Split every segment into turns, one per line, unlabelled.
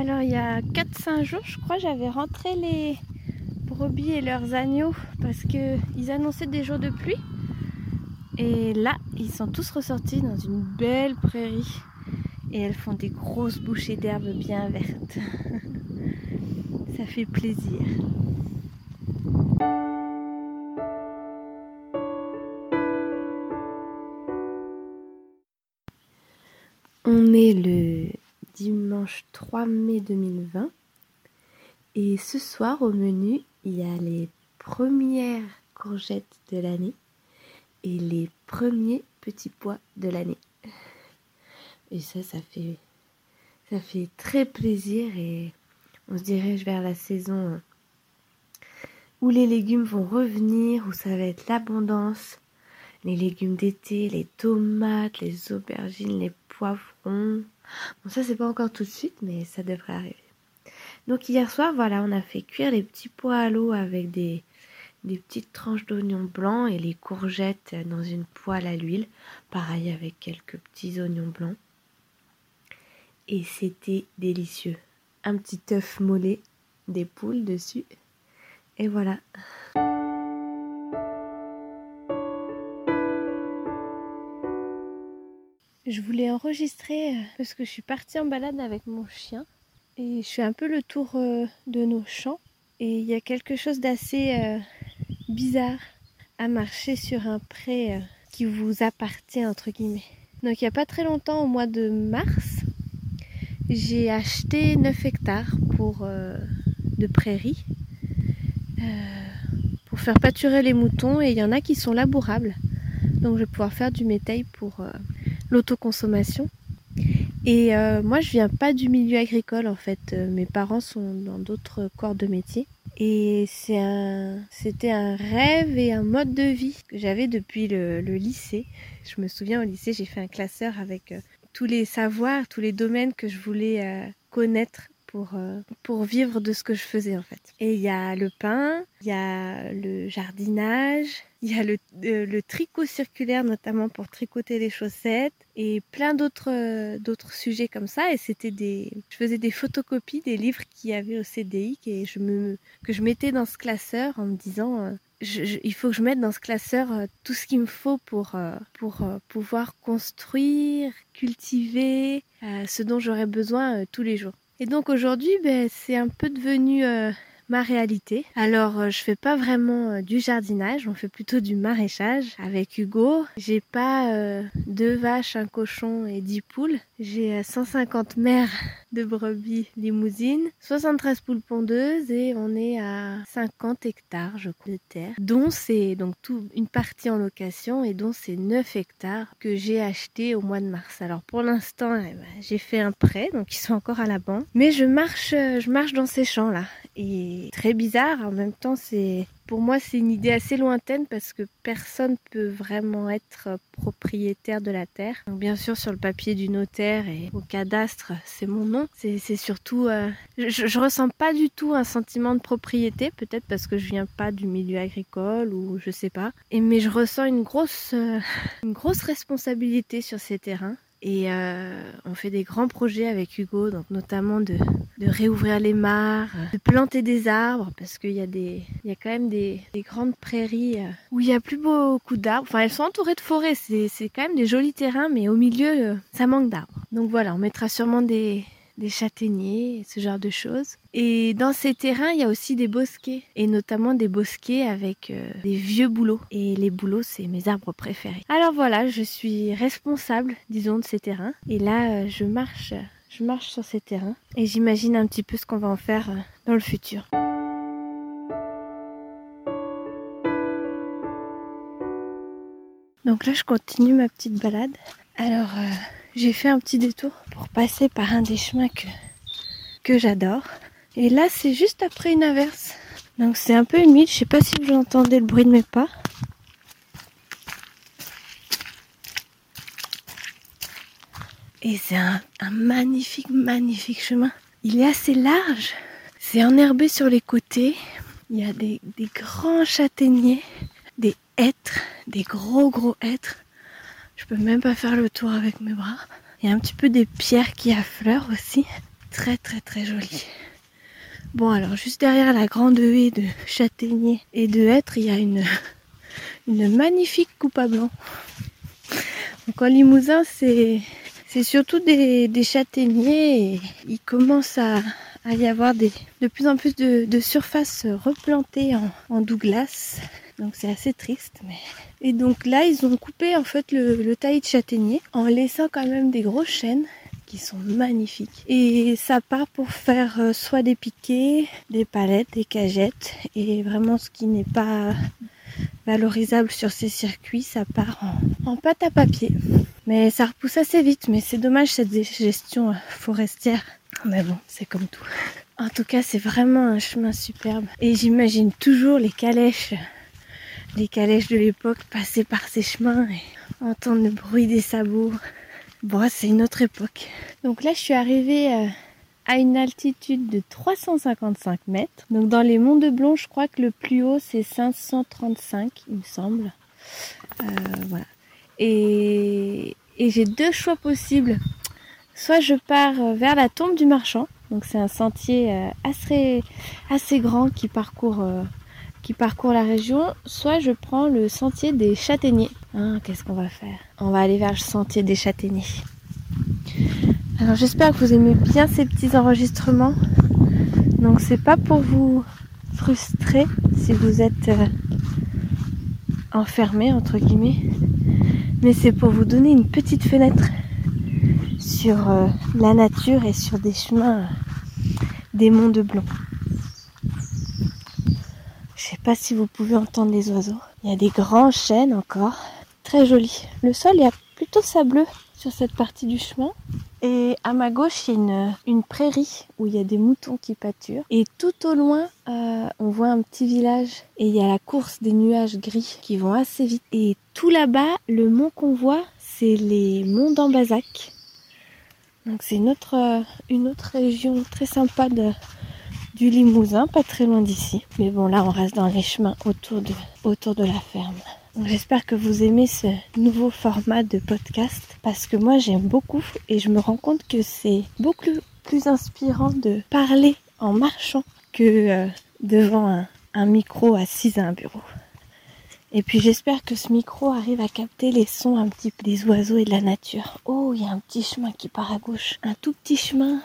Alors il y a 4-5 jours, je crois, j'avais rentré les brebis et leurs agneaux parce qu'ils annonçaient des jours de pluie. Et là, ils sont tous ressortis dans une belle prairie. Et elles font des grosses bouchées d'herbe bien vertes. Ça fait plaisir. On est le dimanche 3 mai 2020 et ce soir au menu il y a les premières courgettes de l'année et les premiers petits pois de l'année. Et ça, ça fait, ça fait très plaisir et on se dirige vers la saison où les légumes vont revenir, où ça va être l'abondance. Les légumes d'été, les tomates, les aubergines, les poivrons. Bon, ça, c'est pas encore tout de suite, mais ça devrait arriver. Donc, hier soir, voilà, on a fait cuire les petits pois à l'eau avec des, des petites tranches d'oignons blancs et les courgettes dans une poêle à l'huile. Pareil avec quelques petits oignons blancs. Et c'était délicieux. Un petit œuf mollet, des poules dessus. Et voilà. Je voulais enregistrer euh, parce que je suis partie en balade avec mon chien et je fais un peu le tour euh, de nos champs et il y a quelque chose d'assez euh, bizarre à marcher sur un pré qui vous appartient entre guillemets. Donc il n'y a pas très longtemps, au mois de mars, j'ai acheté 9 hectares pour de prairies pour faire pâturer les moutons et il y en a qui sont labourables. Donc je vais pouvoir faire du métail pour l'autoconsommation. Et euh, moi, je viens pas du milieu agricole en fait. Euh, mes parents sont dans d'autres corps de métier. Et c'est un, c'était un rêve et un mode de vie que j'avais depuis le, lycée. Je me souviens au lycée, j'ai fait un classeur avec euh, tous les savoirs, tous les domaines que je voulais connaître pour, pour vivre de ce que je faisais en fait. Et il y a le pain, il y a le jardinage, il y a le, euh, le, tricot circulaire notamment pour tricoter les chaussettes et plein d'autres euh, d'autres sujets comme ça. Et c'était des, je faisais des photocopies des livres qu'il y avait au CDI et je me, que je mettais dans ce classeur en me disant euh, il faut que je mette dans ce classeur tout ce qu'il me faut pour, pour pouvoir construire, cultiver ce dont j'aurais besoin tous les jours. Et donc aujourd'hui, ben, c'est un peu devenu ma réalité. Alors euh, je fais pas vraiment euh, du jardinage, on fait plutôt du maraîchage avec Hugo. J'ai pas euh, deux vaches, un cochon et dix poules. J'ai 150 mères de brebis limousines, 73 poules pondeuses et on est à 50 hectares je crois de terre, dont c'est donc tout une partie en location et dont c'est 9 hectares que j'ai acheté au mois de mars. Alors pour l'instant, eh ben, j'ai fait un prêt donc ils sont encore à la banque, mais je marche je marche dans ces champs là et très bizarre. En même temps, c'est pour moi c'est une idée assez lointaine parce que personne peut vraiment être propriétaire de la terre. bien sûr, sur le papier du notaire et au cadastre, c'est mon nom. C'est surtout, euh, je, je, ressens pas du tout un sentiment de propriété, peut-être parce que je viens pas du milieu agricole ou je sais pas. Et mais je ressens une grosse, euh, une grosse responsabilité sur ces terrains. Et euh, on fait des grands projets avec Hugo, donc notamment de, de réouvrir les mares, de planter des arbres, parce qu'il y a y a quand même des, des grandes prairies euh, où il y a plus beaucoup d'arbres. Enfin, elles sont entourées de forêts. C'est, c'est quand même des jolis terrains, mais au milieu, euh, ça manque d'arbres. Donc voilà, on mettra sûrement des, des châtaigniers, ce genre de choses. Et dans ces terrains, il y a aussi des bosquets, et notamment des bosquets avec euh, des vieux bouleaux. Et les bouleaux, c'est mes arbres préférés. Alors voilà, je suis responsable, disons, de ces terrains. Et là, euh, je marche, je marche sur ces terrains, et j'imagine un petit peu ce qu'on va en faire euh, dans le futur. Donc là, je continue ma petite balade. Alors, j'ai fait un petit détour pour passer par un des chemins que, que j'adore. Et là, c'est juste après une averse. Donc c'est un peu humide. Je sais pas si vous entendez le bruit de mes pas. Et c'est un, magnifique, magnifique chemin. Il est assez large. C'est enherbé sur les côtés. Il y a des, des grands châtaigniers, des hêtres, des gros gros hêtres. Je peux même pas faire le tour avec mes bras. Il y a un petit peu des pierres qui affleurent aussi. très très très joli. Bon alors juste derrière la grande haie de châtaigniers et de hêtres, il y a une, une magnifique coupe à blanc. Donc en Limousin, c'est surtout des, châtaigniers et il commence à, y avoir des, de plus en plus de, de surfaces replantées en, en Douglas. Donc c'est assez triste. Mais... Et donc là, ils ont coupé en fait le, taillis de châtaignier en laissant quand même des grosses chaînes qui sont magnifiques. Et ça part pour faire euh, soit des piquets, des palettes, des cagettes. Et vraiment ce qui n'est pas valorisable sur ces circuits, ça part en, pâte à papier. Mais ça repousse assez vite, mais c'est dommage cette gestion forestière. Mais bon, c'est comme tout. En tout cas, c'est vraiment un chemin superbe. Et j'imagine toujours les calèches, les calèches de l'époque passer par ces chemins et entendre le bruit des sabots. Bon, c'est une autre époque. Donc là, je suis arrivée euh, à une altitude de 355 mètres. Donc dans les monts de Blon, je crois que le plus haut c'est 535, il me semble. Euh, voilà. Et, j'ai deux choix possibles. Soit je pars vers la tombe du marchand, donc c'est un sentier euh, assez, grand qui parcourt, euh, qui parcourt la région, soit je prends le sentier des châtaigniers. Hein, Qu'est-ce qu'on va faire? On va aller vers le sentier des châtaigniers. Alors j'espère que vous aimez bien ces petits enregistrements. Donc c'est pas pour vous frustrer si vous êtes euh, enfermé entre guillemets, mais c'est pour vous donner une petite fenêtre sur euh, la nature et sur des chemins euh, des monts de Blon. Pas si vous pouvez entendre les oiseaux. Il y a des grands chênes encore, très jolis. Le sol est plutôt sableux sur cette partie du chemin. Et à ma gauche, il y a une, prairie où il y a des moutons qui pâturent. Et tout au loin, euh, on voit un petit village. Et il y a la course des nuages gris qui vont assez vite. Et tout là-bas, le mont qu'on voit, c'est les monts d'Ambazac. Donc c'est une autre, une autre région très sympa de, du Limousin, pas très loin d'ici. Mais bon, là, on reste dans les chemins autour de, la ferme. J'espère que vous aimez ce nouveau format de podcast parce que moi j'aime beaucoup et je me rends compte que c'est beaucoup plus inspirant de parler en marchant que euh, devant un, micro assis à un bureau. Et puis j'espère que ce micro arrive à capter les sons un petit peu des oiseaux et de la nature. Oh, il y a un petit chemin qui part à gauche. Un tout petit chemin.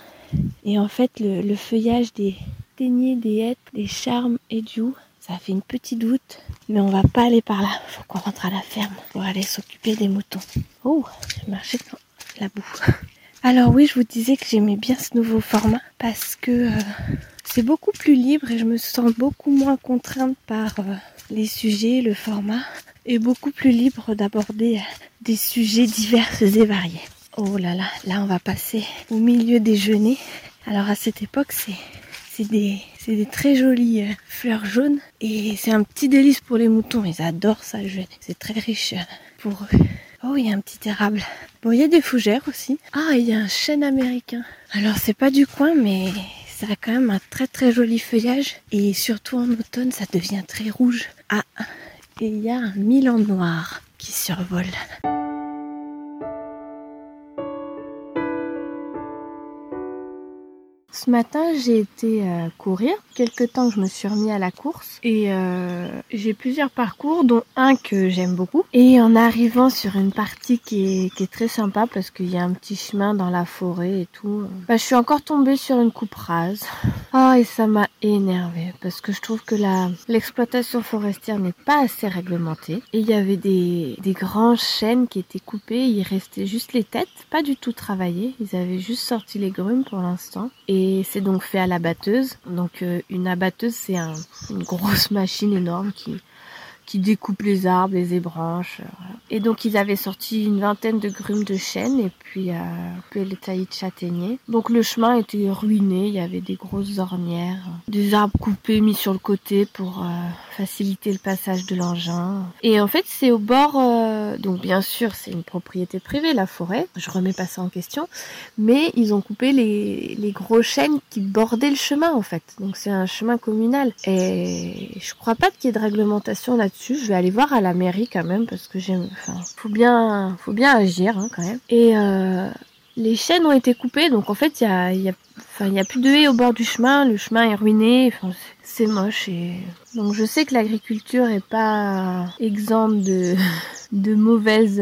Et en fait, le, feuillage des des hêtres, des charmes et du ça fait une petite doute, mais on va pas aller par là. Faut qu'on rentre à la ferme pour aller s'occuper des moutons. Oh, j'ai marché dans la boue. Alors oui, je vous disais que j'aimais bien ce nouveau format parce que euh, c'est beaucoup plus libre et je me sens beaucoup moins contrainte par euh, les sujets, le format, et beaucoup plus libre d'aborder des sujets divers et variés. Oh là là, là on va passer au milieu genêts. Alors à cette époque, c'est c'est des, très jolies euh, fleurs jaunes et c'est un petit délice pour les moutons. Ils adorent ça, C'est très riche euh, pour eux. Oh, il y a un petit érable. Bon, il y a des fougères aussi. Ah, il y a un chêne américain. Alors, c'est pas du coin, mais ça a quand même un très très joli feuillage. Et surtout en automne, ça devient très rouge. Ah, et il y a un milan noir qui survole. Ce matin, j'ai été euh, courir. Quelque temps que je me suis remis à la course et euh, j'ai plusieurs parcours, dont un que j'aime beaucoup. Et en arrivant sur une partie qui est, très sympa parce qu'il y a un petit chemin dans la forêt et tout, bah, je suis encore tombée sur une coupe rase. Ah, et ça m'a énervée parce que je trouve que la l'exploitation forestière n'est pas assez réglementée. Et il y avait des, des grands chênes qui étaient coupés, il restait juste les têtes, pas du tout travaillées. Ils avaient juste sorti les grumes pour l'instant. Et c'est donc fait à la batteuse. Donc euh, une abatteuse, c'est une grosse machine énorme qui qui découpe les arbres, les ébranches. Euh, et donc ils avaient sorti une vingtaine de grumes de chêne et puis, euh, les taillis de châtaigniers. Donc le chemin était ruiné, il y avait des grosses ornières, des arbres coupés mis sur le côté pour euh, faciliter le passage de l'engin. Et en fait c'est au bord, euh, donc bien sûr c'est une propriété privée la forêt, je remets pas ça en question, mais ils ont coupé les, les gros chênes qui bordaient le chemin en fait. Donc c'est un chemin communal et je crois pas qu'il y ait de réglementation je vais aller voir à la mairie quand même parce que j'aime. Enfin, faut bien, faut bien agir hein, quand même. Et euh, les chaînes ont été coupées, donc en fait, il y a, Enfin, il n'y a plus de haies au bord du chemin, le chemin est ruiné, c'est moche et donc je sais que l'agriculture est pas exempte de de mauvaises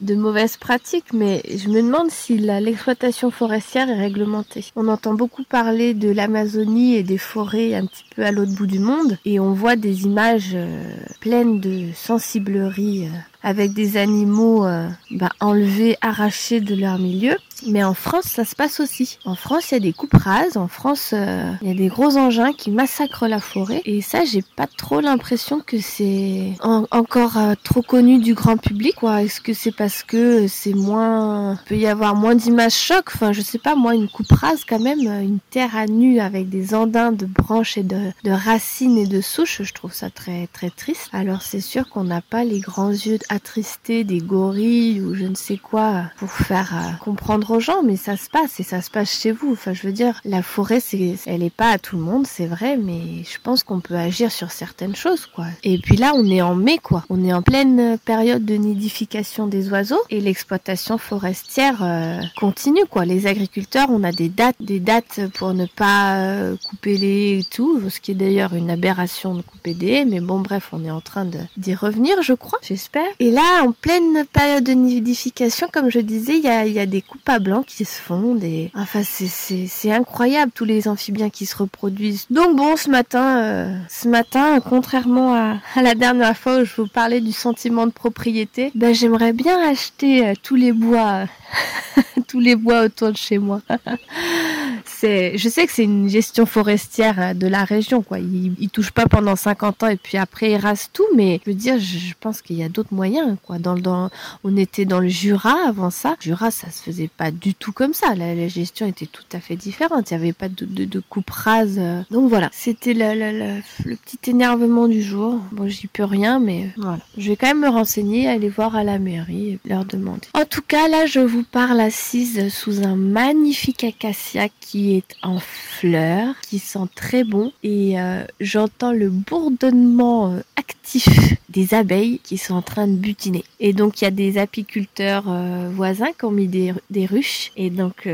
de mauvaises pratiques mais je me demande si l'exploitation forestière est réglementée. On entend beaucoup parler de l'Amazonie et des forêts un petit peu à l'autre bout du monde et on voit des images euh, pleines de sensiblerie euh, avec des animaux euh, bah, enlevés, arrachés de leur milieu. Mais en France, ça se passe aussi. En France, il y a des coupes rases. En France, euh, il y a des gros engins qui massacrent la forêt. Et ça, j'ai pas trop l'impression que c'est encore euh, trop connu du grand public. Est-ce que c'est parce que c'est moins, peut y avoir moins d'images chocs Enfin, je sais pas. Moi, une coupe rase, quand même, une terre à nu avec des andins de branches et de, racines et de souches, je trouve ça très très triste. Alors, c'est sûr qu'on n'a pas les grands yeux attrister des gorilles ou je ne sais quoi pour faire euh, comprendre gens, mais ça se passe et ça se passe chez vous. Enfin, je veux dire, la forêt, c'est, elle est pas à tout le monde, c'est vrai, mais je pense qu'on peut agir sur certaines choses, quoi. Et puis là, on est en mai, quoi. On est en pleine période de nidification des oiseaux et l'exploitation forestière euh, continue, quoi. Les agriculteurs, on a des dates, des dates pour ne pas euh, couper les et tout, ce qui est d'ailleurs une aberration de couper des mais bon, bref, on est en train d'y revenir, je crois, j'espère. Et là, en pleine période de nidification, comme je disais, il y a, y a, des coupes à blanc qui se font. Des... Enfin, c'est incroyable tous les amphibiens qui se reproduisent. Donc bon, ce matin, euh, ce matin, contrairement à, la dernière fois où je vous parlais du sentiment de propriété, ben j'aimerais bien acheter euh, tous les bois, tous les bois autour de chez moi. je sais que c'est une gestion forestière euh, de la région, quoi. Ils, ils touchent pas pendant 50 ans et puis après ils rasent tout, mais je veux dire, je pense qu'il y a d'autres moyens, quoi. Dans, dans, on était dans le Jura avant ça. Jura, ça se faisait pas du tout comme ça. La, gestion était tout à fait différente. Il y avait pas de, de, coupe rase. Donc voilà, c'était le, petit énervement du jour. Bon, j'y peux rien, mais voilà. Je vais quand même me renseigner, aller voir à la mairie et leur demander. En tout cas, là, je vous parle sous un magnifique acacia qui est en fleurs, qui sent très bon et euh, j'entends le bourdonnement euh, actif des abeilles qui sont en train de butiner. Et donc il y a des apiculteurs euh, voisins qui ont mis des, ruches et donc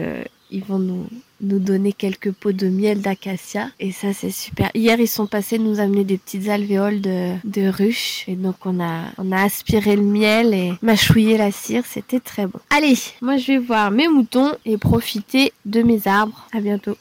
ils vont nous, nous donner quelques pots de miel d'acacia et ça c'est super. Hier ils sont passés nous amener des petites alvéoles de, de ruches et donc on a on a aspiré le miel et mâchouillé la cire, c'était très bon. Allez, moi je vais voir mes moutons et profiter de mes arbres. À bientôt.